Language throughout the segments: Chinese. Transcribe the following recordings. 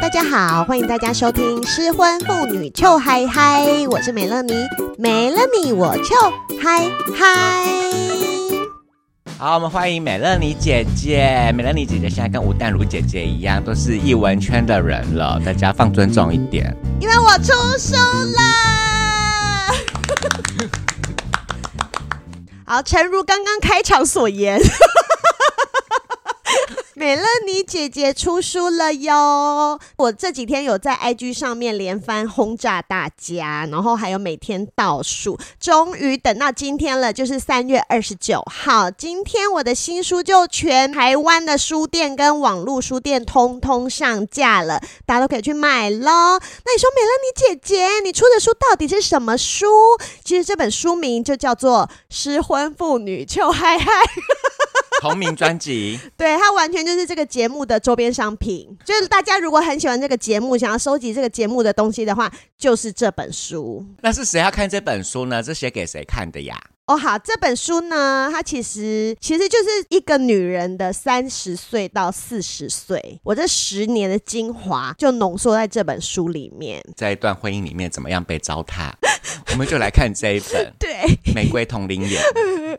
大家好，欢迎大家收听《失婚妇女糗嗨嗨》，我是美乐妮，没了你我糗嗨嗨。好，我们欢迎美乐妮姐姐。美乐妮姐姐现在跟吴淡如姐姐一样，都是艺文圈的人了，大家放尊重一点。因为我出书了。好，诚如刚刚开场所言。美乐妮姐姐出书了哟！我这几天有在 IG 上面连番轰炸大家，然后还有每天倒数，终于等到今天了，就是三月二十九号。今天我的新书就全台湾的书店跟网络书店通通上架了，大家都可以去买喽。那你说美乐妮姐姐，你出的书到底是什么书？其实这本书名就叫做《失婚妇女糗嗨嗨》。同名专辑，对，它完全就是这个节目的周边商品。就是大家如果很喜欢这个节目，想要收集这个节目的东西的话，就是这本书。那是谁要看这本书呢？这写给谁看的呀？哦，好，这本书呢，它其实其实就是一个女人的三十岁到四十岁，我这十年的精华就浓缩在这本书里面。在一段婚姻里面，怎么样被糟蹋？我们就来看这一本。对，玫瑰同龄眼。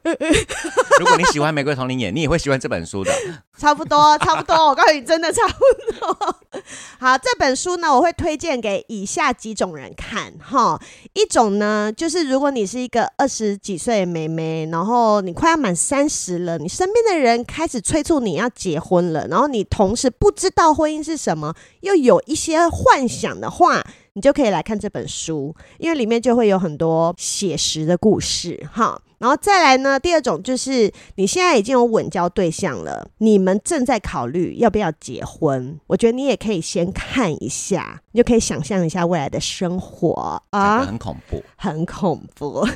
如果你喜欢玫瑰瞳铃眼，你也会喜欢这本书的。差不多，差不多。我告诉你，真的差不多。好，这本书呢，我会推荐给以下几种人看哈。一种呢，就是如果你是一个二十几岁的妹妹，然后你快要满三十了，你身边的人开始催促你要结婚了，然后你同时不知道婚姻是什么，又有一些幻想的话，你就可以来看这本书，因为里面就会有很多写实的故事哈。然后再来呢，第二种就是你现在已经有稳交对象了，你们正在考虑要不要结婚。我觉得你也可以先看一下，你就可以想象一下未来的生活啊，很恐怖，很恐怖。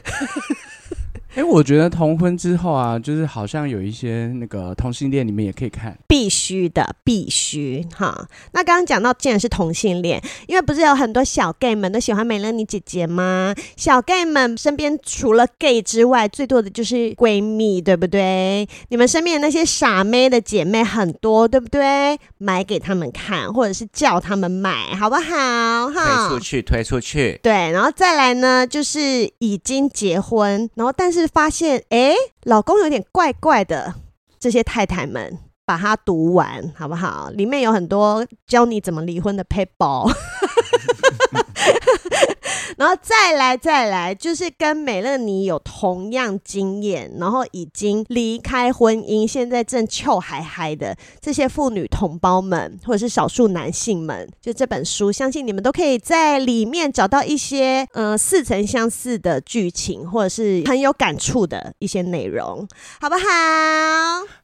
哎，我觉得同婚之后啊，就是好像有一些那个同性恋，你们也可以看，必须的，必须哈。那刚刚讲到，既然是同性恋，因为不是有很多小 gay 们都喜欢美乐妮姐姐吗？小 gay 们身边除了 gay 之外，最多的就是闺蜜，对不对？你们身边的那些傻妹的姐妹很多，对不对？买给他们看，或者是叫他们买，好不好？哈，推出去，推出去。对，然后再来呢，就是已经结婚，然后但是。是发现哎，老公有点怪怪的，这些太太们把它读完好不好？里面有很多教你怎么离婚的撇步。然后再来再来，就是跟美乐妮有同样经验，然后已经离开婚姻，现在正糗嗨嗨的这些妇女同胞们，或者是少数男性们，就这本书，相信你们都可以在里面找到一些呃似曾相似的剧情，或者是很有感触的一些内容，好不好？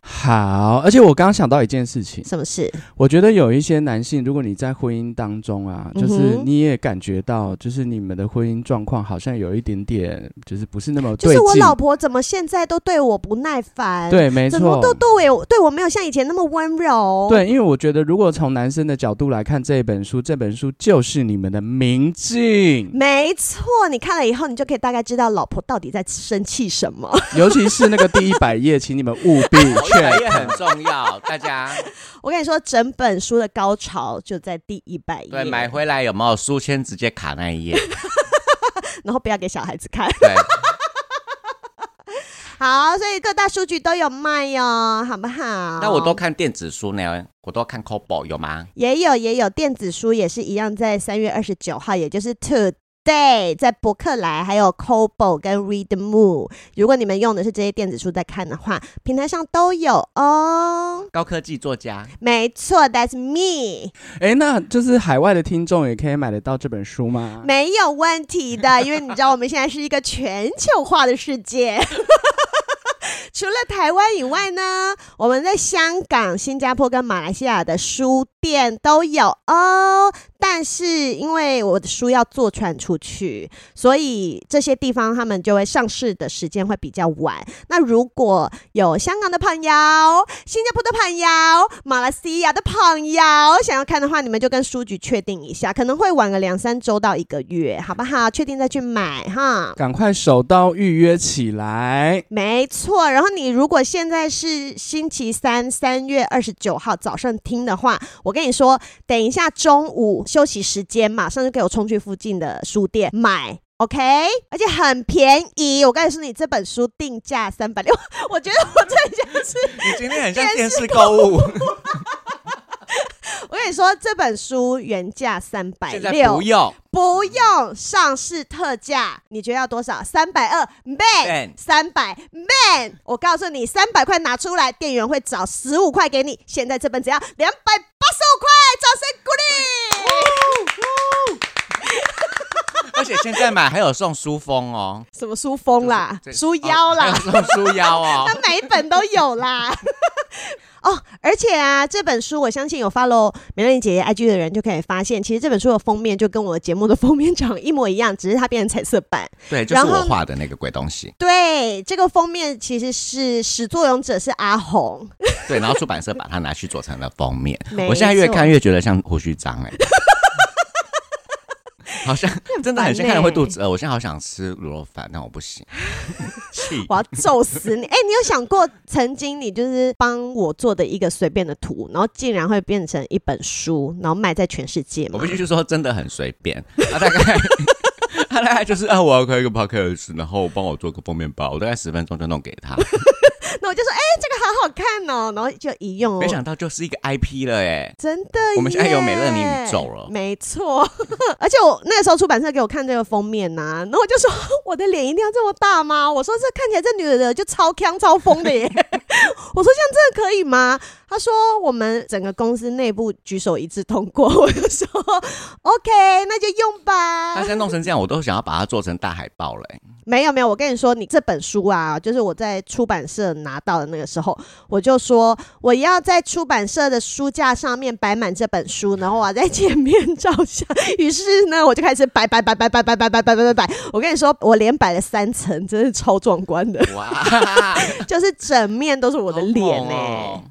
好，而且我刚刚想到一件事情，什么事？我觉得有一些男性，如果你在婚姻当中啊，就是你也感觉到，就是你们的婚姻状况好像有一点点，就是不是那么对劲。就是我老婆怎么现在都对我不耐烦？对，没错，怎么都对我对我没有像以前那么温柔？对，因为我觉得如果从男生的角度来看这本书，这本书就是你们的明镜。没错，你看了以后，你就可以大概知道老婆到底在生气什么。尤其是那个第一百页，请你们务必确认，很重要，大家。我跟你说，整本书的高潮就在第一百页。对，买回来有没有书签直接卡那一页？然后不要给小孩子看。对。好，所以各大数据都有卖哟，好不好？那我都看电子书呢，我都看 Kobo 有吗？也有，也有电子书，也是一样，在三月二十九号，也就是特对，在博客来、还有 Kobo 跟 Readmoo，如果你们用的是这些电子书在看的话，平台上都有哦。高科技作家，没错，That's me。哎，那就是海外的听众也可以买得到这本书吗？没有问题的，因为你知道我们现在是一个全球化的世界。除了台湾以外呢，我们在香港、新加坡跟马来西亚的书店都有哦。但是因为我的书要坐船出去，所以这些地方他们就会上市的时间会比较晚。那如果有香港的朋友、新加坡的朋友、马来西亚的朋友想要看的话，你们就跟书局确定一下，可能会晚个两三周到一个月，好不好？确定再去买哈。赶快手刀预约起来。没错，然后你如果现在是星期三，三月二十九号早上听的话，我跟你说，等一下中午。休息时间，马上就给我冲去附近的书店买，OK？而且很便宜。我跟你说，你这本书定价三百六，我觉得我这像是你今天很像电视购物。我跟你说，这本书原价三百六，不用不用上市特价，你觉得要多少？三百二，man，三百，man。我告诉你，三百块拿出来，店员会找十五块给你。现在这本只要两百八十五块，掌声鼓励！而且现在买还有送书封哦，什么书封啦？书腰啦？送书腰哦，那每一本都有啦。哦，而且啊，这本书我相信有 follow 美乐妮姐姐 IG 的人就可以发现，其实这本书的封面就跟我的节目的封面长一模一样，只是它变成彩色版。对，就是我画的那个鬼东西。对，这个封面其实是始作俑者是阿红。对，然后出版社把它拿去做成了封面。我现在越看越觉得像胡须章哎。好像 真的很像，看了会肚子饿。我现在好想吃卤肉饭，但我不行。我要揍死你！哎、欸，你有想过曾经你就是帮我做的一个随便的图，然后竟然会变成一本书，然后卖在全世界吗？我必须说，真的很随便。他大概他大概就是啊，我要开一个 podcast，然后帮我做个封面包，我大概十分钟就弄给他。那我就说，哎、欸，这个好好看哦，然后就一用、哦，没想到就是一个 IP 了，哎，真的，我们现在有美乐妮宇宙了，没错。而且我那个时候出版社给我看这个封面呐、啊，然后我就说，我的脸一定要这么大吗？我说这看起来这女的就超强超疯的耶。我说像这个可以吗？他说我们整个公司内部举手一致通过。我就说 OK，那就用吧。他现在弄成这样，我都想要把它做成大海报了。没有没有，我跟你说，你这本书啊，就是我在出版社拿到的那个时候，我就说我要在出版社的书架上面摆满这本书，然后我要在前面照相。于是呢，我就开始摆摆摆摆摆摆摆摆摆摆摆。我跟你说，我连摆了三层，真是超壮观的。哇，就是整面都是我的脸呢、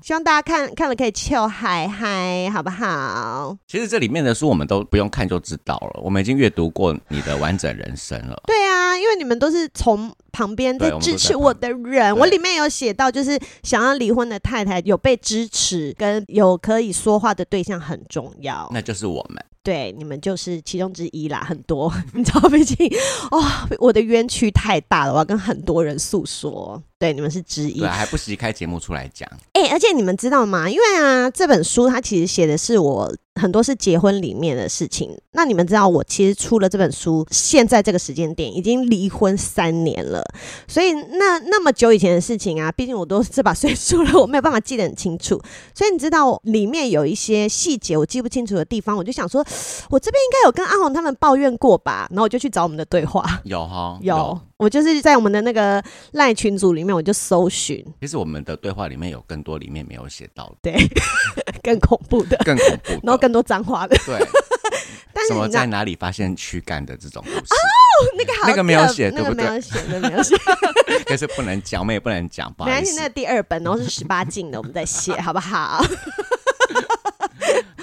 希望大家看看了可以笑嗨嗨，好不好？其实这里面的书我们都不用看就知道了，我们已经阅读过你的完整人生了。对啊，因为你们。都是从旁边在支持我的人，我里面有写到，就是想要离婚的太太有被支持，跟有可以说话的对象很重要，那就是我们。对，你们就是其中之一啦，很多，你知道，毕竟哦，我的冤屈太大了，我要跟很多人诉说。对，你们是之一，对，还不惜开节目出来讲。哎、欸，而且你们知道吗？因为啊，这本书它其实写的是我很多是结婚里面的事情。那你们知道，我其实出了这本书，现在这个时间点已经离婚三年了。所以那那么久以前的事情啊，毕竟我都这把 岁数了，我没有办法记得很清楚。所以你知道，里面有一些细节我记不清楚的地方，我就想说。我这边应该有跟阿红他们抱怨过吧，然后我就去找我们的对话，有哈，有，有，我就是在我们的那个赖群组里面，我就搜寻。其实我们的对话里面有更多里面没有写到的，对，更恐怖的，更恐怖，然后更多脏话的，对。但是什么在哪里发现躯干的这种故事？哦，那个好，那个没有写，对不对？那个没有写，那个没有写，可是不能讲，我们也不能讲，不好意思。那第二本，然后是十八禁的，我们再写，好不好？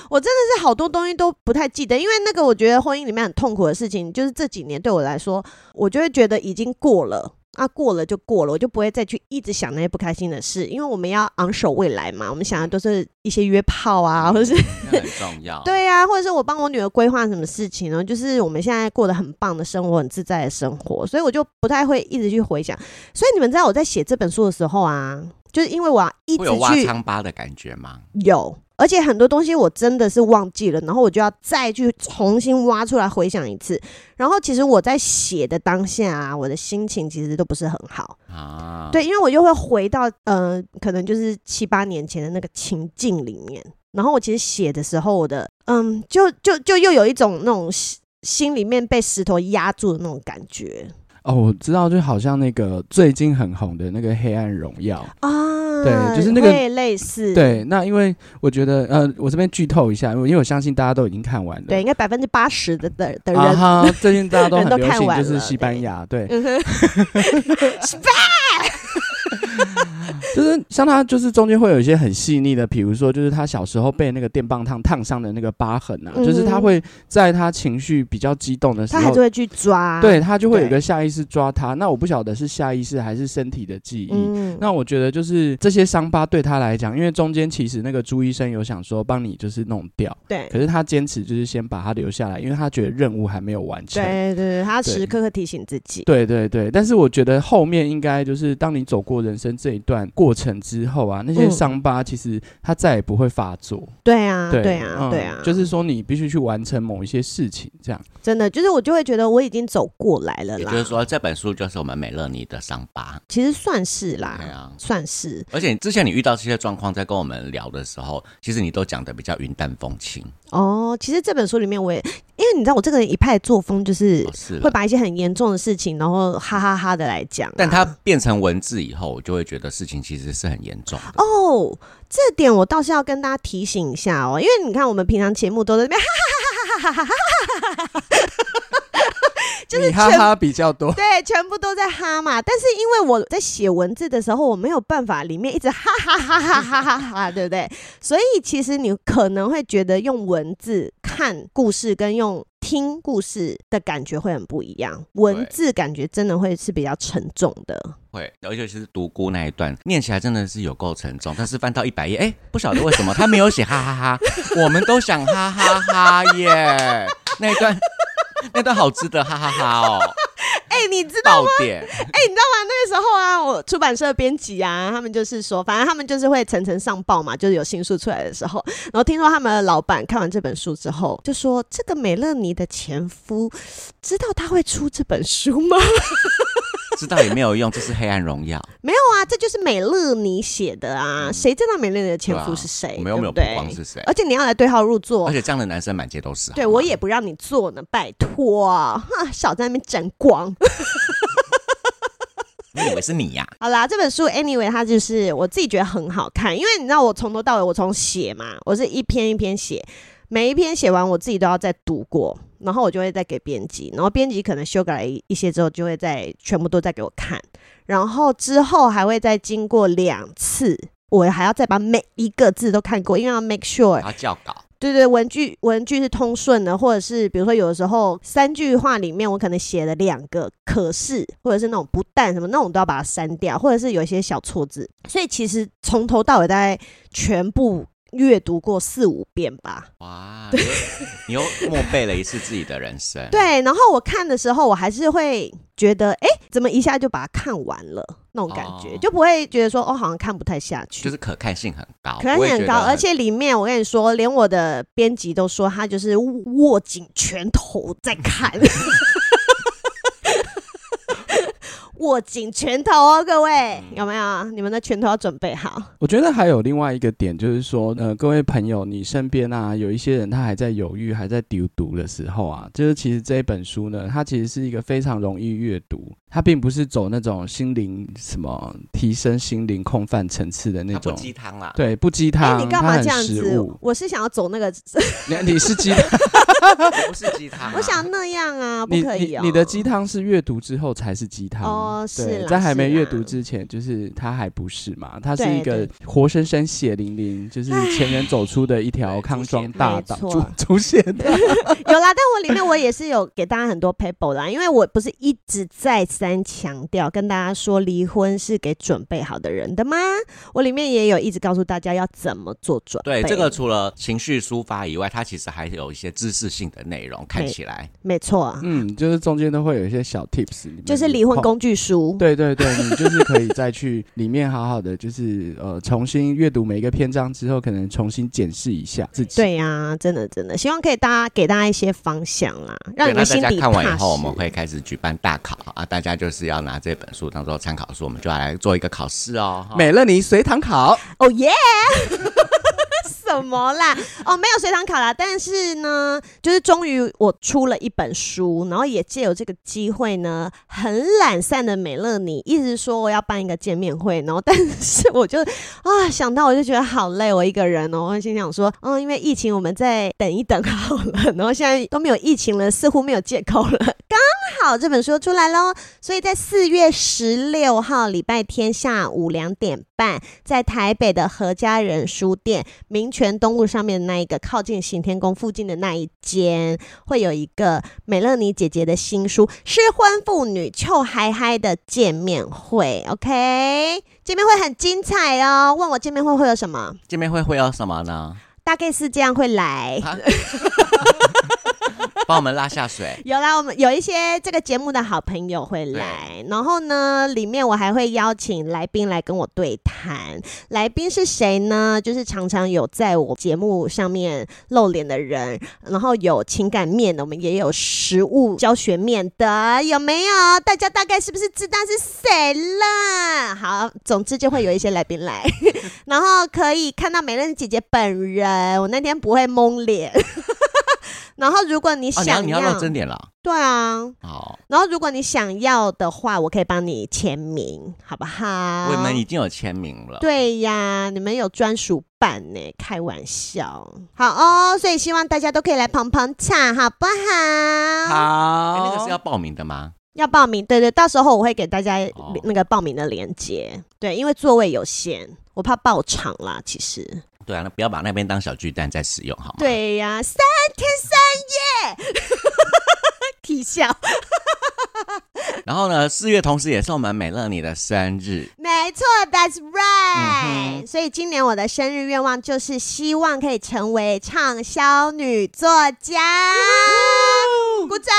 我真的是好多东西都不太记得，因为那个我觉得婚姻里面很痛苦的事情，就是这几年对我来说，我就会觉得已经过了啊，过了就过了，我就不会再去一直想那些不开心的事，因为我们要昂首未来嘛，我们想的都是一些约炮啊，或者是很重要，对啊，或者是我帮我女儿规划什么事情呢？就是我们现在过得很棒的生活，很自在的生活，所以我就不太会一直去回想。所以你们知道我在写这本书的时候啊，就是因为我要一直去，挖疮疤的感觉吗？有。而且很多东西我真的是忘记了，然后我就要再去重新挖出来回想一次。然后其实我在写的当下啊，我的心情其实都不是很好啊。对，因为我就会回到呃，可能就是七八年前的那个情境里面。然后我其实写的时候，我的嗯，就就就又有一种那种心里面被石头压住的那种感觉。哦，我知道，就好像那个最近很红的那个《黑暗荣耀》啊，对，就是那个类似。对，那因为我觉得，呃，我这边剧透一下，因为我相信大家都已经看完了。对，应该百分之八十的的的人，啊哈，最近大家都 很流行，就是 西班牙，对。对嗯就是像他，就是中间会有一些很细腻的，比如说，就是他小时候被那个电棒烫烫伤的那个疤痕啊，嗯、就是他会在他情绪比较激动的时候，他还是会去抓，对他就会有一个下意识抓他。那我不晓得是下意识还是身体的记忆。嗯、那我觉得就是这些伤疤对他来讲，因为中间其实那个朱医生有想说帮你就是弄掉，对，可是他坚持就是先把他留下来，因为他觉得任务还没有完成。对对对，他时刻刻提醒自己。对对对，但是我觉得后面应该就是当你走过人生这一段过程之后啊，那些伤疤其实它再也不会发作。对啊，对啊，对啊，就是说你必须去完成某一些事情，这样真的就是我就会觉得我已经走过来了啦。就是说这本书就是我们美乐妮的伤疤，其实算是啦，对啊，算是。而且之前你遇到这些状况，在跟我们聊的时候，其实你都讲的比较云淡风轻。哦，其实这本书里面我也，因为你知道我这个人一派作风就是会把一些很严重的事情，然后哈哈哈的来讲，啊。但它变成文字以后，我就会觉得事情其实是很严重的。哦，这点我倒是要跟大家提醒一下哦，因为你看我们平常节目都在那边 哈哈哈哈哈哈哈哈哈哈哈哈。就是哈哈比较多，对，全部都在哈嘛。但是因为我在写文字的时候，我没有办法里面一直哈哈哈哈哈哈哈，对不对？所以其实你可能会觉得用文字看故事跟用听故事的感觉会很不一样。文字感觉真的会是比较沉重的，会，尤其是独孤那一段，念起来真的是有够沉重。但是翻到一百页，哎，不晓得为什么他没有写哈哈哈，我们都想哈哈哈耶，那一段。那段好值得哈哈哈哦！哎、欸，你知道吗？哎、欸，你知道吗？那个时候啊，我出版社编辑啊，他们就是说，反正他们就是会层层上报嘛，就是有新书出来的时候，然后听说他们的老板看完这本书之后，就说：“这个美乐妮的前夫知道他会出这本书吗？” 知道也没有用，这是黑暗荣耀。没有啊，这就是美乐妮写的啊，谁、嗯、知道美乐妮的前夫是谁？我们又没有曝光是谁。而且你要来对号入座，而且这样的男生满街都是。对，我也不让你做呢，拜托哈，少在那边沾光。你以为是你呀、啊？好啦，这本书 anyway 它就是我自己觉得很好看，因为你知道我从头到尾我从写嘛，我是一篇一篇写。每一篇写完，我自己都要再读过，然后我就会再给编辑，然后编辑可能修改一些之后，就会再全部都再给我看，然后之后还会再经过两次，我还要再把每一个字都看过，因为要 make sure 要校稿，对对，文句文句是通顺的，或者是比如说有的时候三句话里面我可能写了两个可是，或者是那种不但什么那种都要把它删掉，或者是有一些小错字，所以其实从头到尾大概全部。阅读过四五遍吧，哇！你又 默背了一次自己的人生。对，然后我看的时候，我还是会觉得，哎，怎么一下就把它看完了？那种感觉，哦、就不会觉得说，哦，好像看不太下去。就是可看性很高，可看性很高，而且里面我跟你说，连我的编辑都说，他就是握紧拳头在看。握紧拳头哦，各位有没有？你们的拳头要准备好。我觉得还有另外一个点，就是说，呃，各位朋友，你身边啊，有一些人他还在犹豫、还在丢读的时候啊，就是其实这一本书呢，它其实是一个非常容易阅读。它并不是走那种心灵什么提升心灵空泛层次的那种鸡汤啦，对，不鸡汤。欸、你干嘛这样子？我是想要走那个，你你是鸡汤，不是鸡汤、啊。我想那样啊，不可以、哦、你，你，你的鸡汤是阅读之后才是鸡汤哦，对是在还没阅读之前，就是他还不是嘛？他是一个活生生血淋淋，就是前人走出的一条康庄大道出 出现的。有啦，但我里面我也是有给大家很多 paper 啦，因为我不是一直再。三强调跟大家说，离婚是给准备好的人的吗？我里面也有一直告诉大家要怎么做准备。对，这个除了情绪抒发以外，它其实还有一些知识性的内容。看起来没错，嗯，就是中间都会有一些小 tips，就是离婚工具书。对对对，你就是可以再去里面好好的，就是呃重新阅读每一个篇章之后，可能重新检视一下自己。对呀、啊，真的真的，希望可以大家给大家一些方向啦，让你们心里踏实。大家看完以后，我们会开始举办大考啊，大家就是要拿这本书当做参考书，我们就要来做一个考试哦。美乐尼随堂考，哦耶！什么啦？哦，没有随堂考啦。但是呢，就是终于我出了一本书，然后也借由这个机会呢，很懒散的美乐妮一直说我要办一个见面会，然后但是我就啊想到我就觉得好累，我一个人哦，我心想说，嗯，因为疫情，我们再等一等好了。然后现在都没有疫情了，似乎没有借口了。刚好这本书出来喽，所以在四月十六号礼拜天下午两点半，在台北的何家人书店明权东路上面的那一个靠近行天宫附近的那一间，会有一个美乐妮姐姐的新书《失婚妇女臭嗨嗨》的见面会。OK，见面会很精彩哦。问我见面会会有什么？见面会会有什么呢？大概是这样会来。帮我们拉下水。有啦，我们有一些这个节目的好朋友会来，然后呢，里面我还会邀请来宾来跟我对谈。来宾是谁呢？就是常常有在我节目上面露脸的人，然后有情感面的，我们也有实物教学面的，有没有？大家大概是不是知道是谁了？好，总之就会有一些来宾来，然后可以看到美人姐姐本人。我那天不会蒙脸。然后，如果你想要，哦、你要露真点了。对啊，好。然后，如果你想要的话，我可以帮你签名，好不好？我们已经有签名了。对呀，你们有专属版呢，开玩笑。好哦，所以希望大家都可以来捧捧场，好不好？好。欸、那个是要报名的吗？要报名，对对，到时候我会给大家那个报名的链接。对，因为座位有限，我怕爆场啦，其实。对啊，那不要把那边当小巨蛋在使用，好吗？对呀、啊，三天三夜，啼笑。然后呢，四月同时也是我们美乐你的生日，没错，That's right、嗯。所以今年我的生日愿望就是希望可以成为畅销女作家。鼓掌。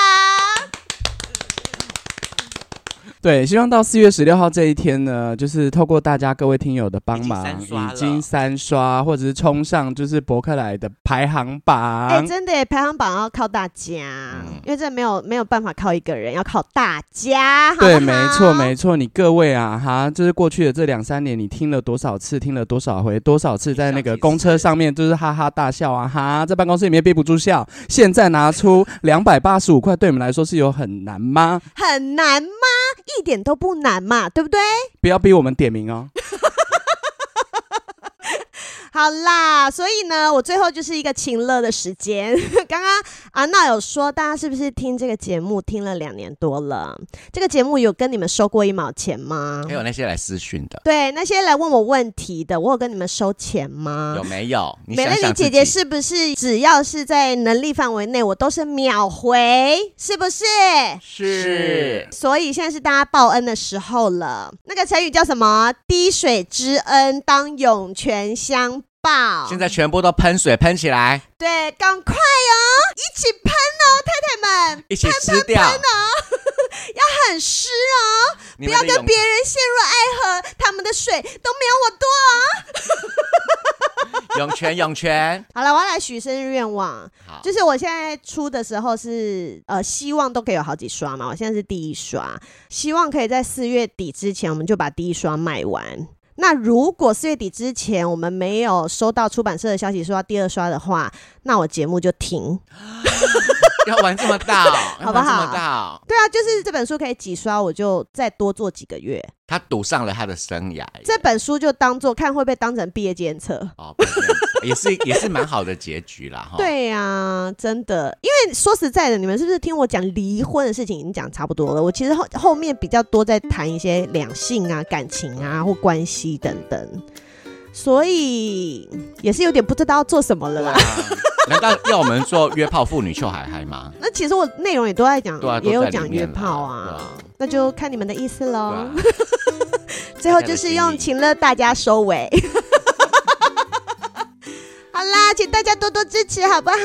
对，希望到四月十六号这一天呢，就是透过大家各位听友的帮忙，已经，三刷，或者是冲上就是博客来的排行榜。哎，真的，排行榜要靠大家，嗯、因为这没有没有办法靠一个人，要靠大家。好好对，没错没错，你各位啊哈，就是过去的这两三年，你听了多少次，听了多少回，多少次在那个公车上面就是哈哈大笑啊哈，在办公室里面憋不住笑。现在拿出两百八十五块，对我们来说是有很难吗？很难吗？一点都不难嘛，对不对？不要逼我们点名哦。好啦，所以呢，我最后就是一个情乐的时间。刚刚阿娜有说，大家是不是听这个节目听了两年多了？这个节目有跟你们收过一毛钱吗？还有那些来私讯的，对，那些来问我问题的，我有跟你们收钱吗？有没有？你美乐妮姐姐是不是只要是在能力范围内，我都是秒回？是不是？是。所以现在是大家报恩的时候了。那个成语叫什么？滴水之恩，当涌泉相报。现在全部都喷水喷起来。对，赶快哦，一起喷哦，太太们，一起吃掉喷喷喷哦，要很湿哦，不要跟别人陷入爱河，他们的水都没有我多哦。涌泉，涌泉。好了，我要来许生日愿望，就是我现在出的时候是呃，希望都可以有好几刷嘛，我现在是第一刷，希望可以在四月底之前，我们就把第一刷卖完。那如果四月底之前我们没有收到出版社的消息说要第二刷的话，那我节目就停。要玩这么大，哦，好不好？这么大，哦，对啊，就是这本书可以几刷，我就再多做几个月。他赌上了他的生涯，这本书就当做看会不会当成毕业检测哦，也是也是蛮好的结局啦。哈。对呀，啊，真的，因为说实在的，你们是不是听我讲离婚的事情已经讲差不多了？我其实后后面比较多在谈一些两性啊、感情啊或关系等等，所以也是有点不知道要做什么了啦。难道要我们做约炮妇女秀海海吗？那其实我内容也都在讲，啊、也有讲约炮啊，啊，那就看你们的意思喽。啊、最后就是用情乐大家收尾。请大家多多支持，好不好？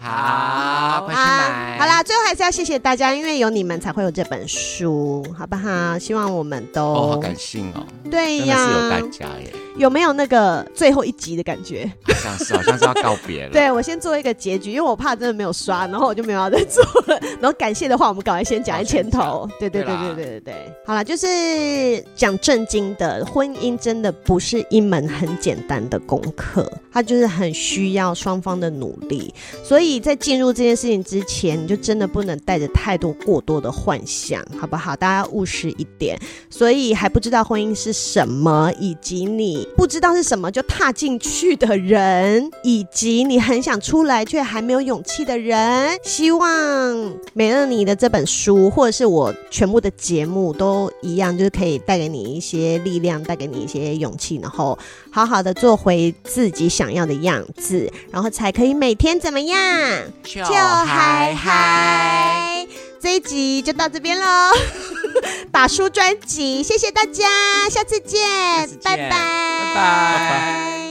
好，快去买。好啦，最后还是是要谢谢大家，因为有你们才会有这本书，好不好？希望我们都哦，好感性哦，对呀，真的是有大家耶。有没有那个最后一集的感觉？好像是，好像是要告别了。对，我先做一个结局，因为我怕真的没有刷，然后我就没有要再做了。然后感谢的话，我们赶快先讲在前头。对对对对对对对。好了，就是讲正经的，婚姻真的不是一门很简单的功课，它就是很需要双方的努力。所以在进入这件事情之前，你就真的不能带着太多过多的幻想，好不好？大家务实一点。所以还不知道婚姻是什么，以及你。不知道是什么就踏进去的人，以及你很想出来却还没有勇气的人，希望美乐你的这本书或者是我全部的节目都一样，就是可以带给你一些力量，带给你一些勇气，然后好好的做回自己想要的样子，然后才可以每天怎么样？就嗨嗨！这一集就到这边喽。打书专辑，谢谢大家，下次见，次见，拜拜，拜拜。拜拜。